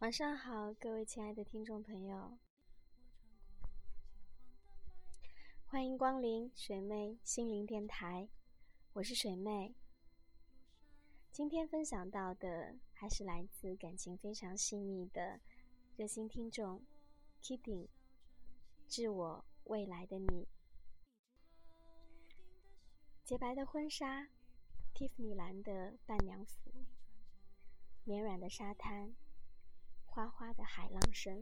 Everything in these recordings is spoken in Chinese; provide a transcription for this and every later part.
晚上好，各位亲爱的听众朋友，欢迎光临水妹心灵电台，我是水妹。今天分享到的还是来自感情非常细腻的热心听众 Kitty，致我未来的你。洁白的婚纱蒂芙尼蓝的伴娘服，绵软的沙滩。哗哗的海浪声。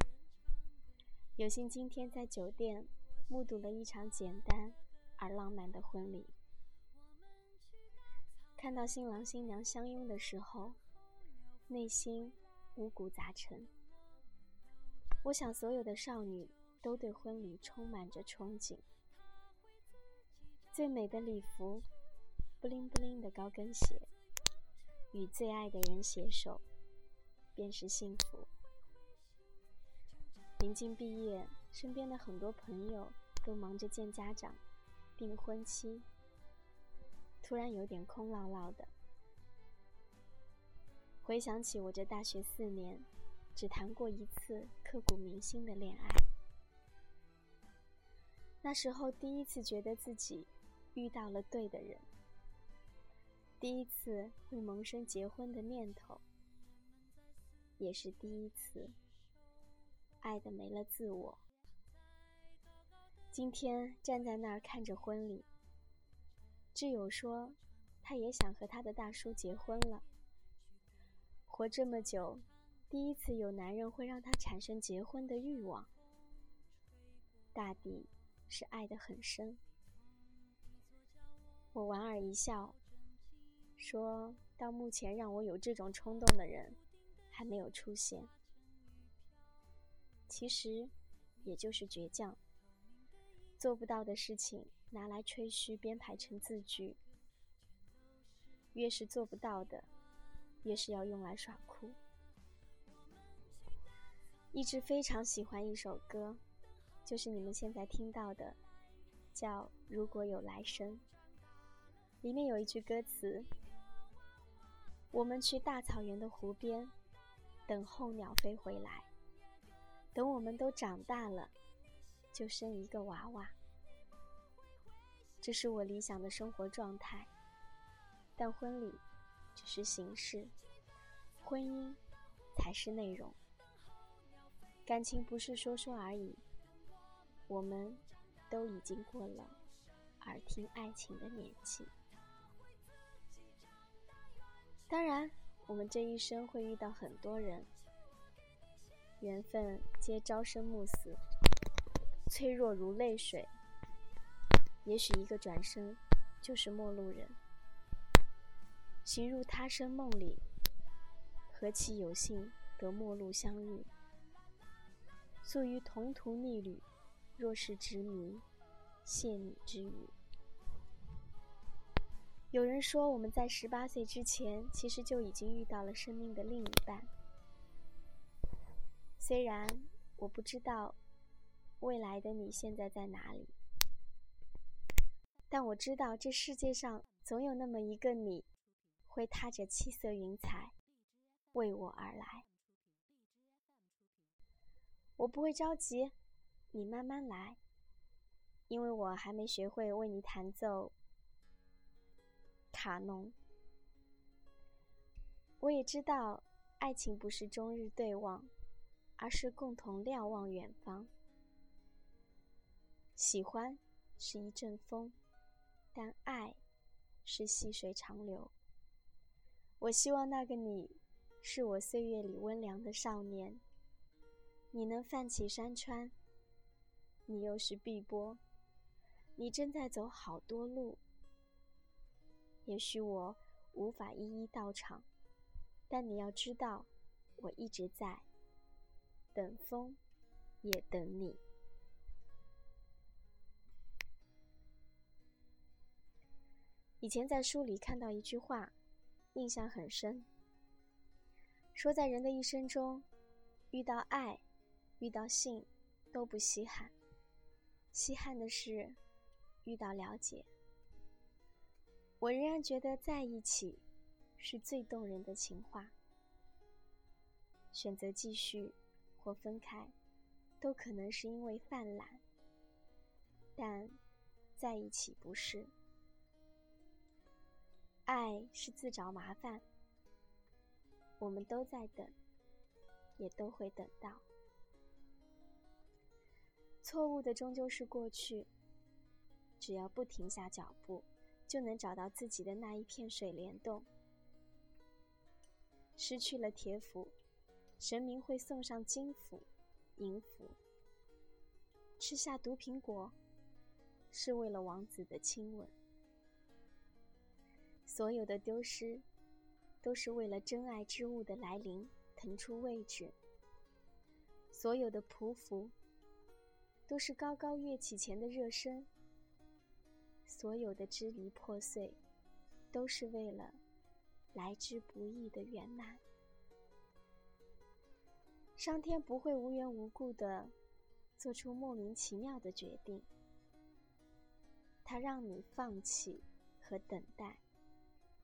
有幸今天在酒店目睹了一场简单而浪漫的婚礼。看到新郎新娘相拥的时候，内心五谷杂陈。我想所有的少女都对婚礼充满着憧憬。最美的礼服，布灵布灵的高跟鞋，与最爱的人携手，便是幸福。临近毕业，身边的很多朋友都忙着见家长、订婚期，突然有点空落落的。回想起我这大学四年，只谈过一次刻骨铭心的恋爱，那时候第一次觉得自己遇到了对的人，第一次会萌生结婚的念头，也是第一次。爱的没了自我。今天站在那儿看着婚礼，挚友说，他也想和他的大叔结婚了。活这么久，第一次有男人会让他产生结婚的欲望，大抵是爱得很深。我莞尔一笑，说到目前让我有这种冲动的人，还没有出现。其实，也就是倔强。做不到的事情拿来吹嘘，编排成字句。越是做不到的，越是要用来耍酷。一直非常喜欢一首歌，就是你们现在听到的，叫《如果有来生》。里面有一句歌词：“我们去大草原的湖边，等候鸟飞回来。”等我们都长大了，就生一个娃娃。这是我理想的生活状态。但婚礼只是形式，婚姻才是内容。感情不是说说而已。我们都已经过了耳听爱情的年纪。当然，我们这一生会遇到很多人。缘分皆朝生暮死，脆弱如泪水。也许一个转身，就是陌路人。行入他生梦里，何其有幸得陌路相遇。宿于同途逆旅，若是执迷，谢你之语。有人说，我们在十八岁之前，其实就已经遇到了生命的另一半。虽然我不知道未来的你现在在哪里，但我知道这世界上总有那么一个你，会踏着七色云彩为我而来。我不会着急，你慢慢来，因为我还没学会为你弹奏卡农。我也知道，爱情不是终日对望。而是共同瞭望远方。喜欢是一阵风，但爱是细水长流。我希望那个你，是我岁月里温凉的少年。你能泛起山川，你又是碧波。你正在走好多路，也许我无法一一到场，但你要知道，我一直在。等风，也等你。以前在书里看到一句话，印象很深，说在人的一生中，遇到爱、遇到性都不稀罕，稀罕的是遇到了解。我仍然觉得在一起是最动人的情话。选择继续或分开，都可能是因为犯懒，但在一起不是。爱是自找麻烦，我们都在等，也都会等到。错误的终究是过去，只要不停下脚步，就能找到自己的那一片水帘洞。失去了铁斧，神明会送上金斧、银斧。吃下毒苹果，是为了王子的亲吻。所有的丢失，都是为了真爱之物的来临腾出位置。所有的匍匐。都是高高跃起前的热身，所有的支离破碎，都是为了来之不易的圆满。上天不会无缘无故的做出莫名其妙的决定，他让你放弃和等待，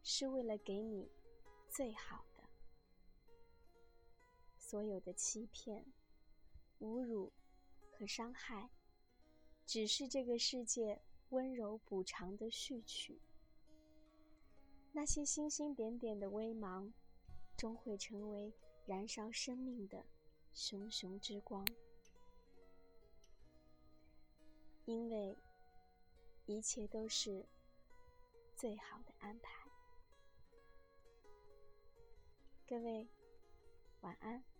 是为了给你最好的。所有的欺骗、侮辱。和伤害，只是这个世界温柔补偿的序曲。那些星星点点的微芒，终会成为燃烧生命的熊熊之光。因为一切都是最好的安排。各位，晚安。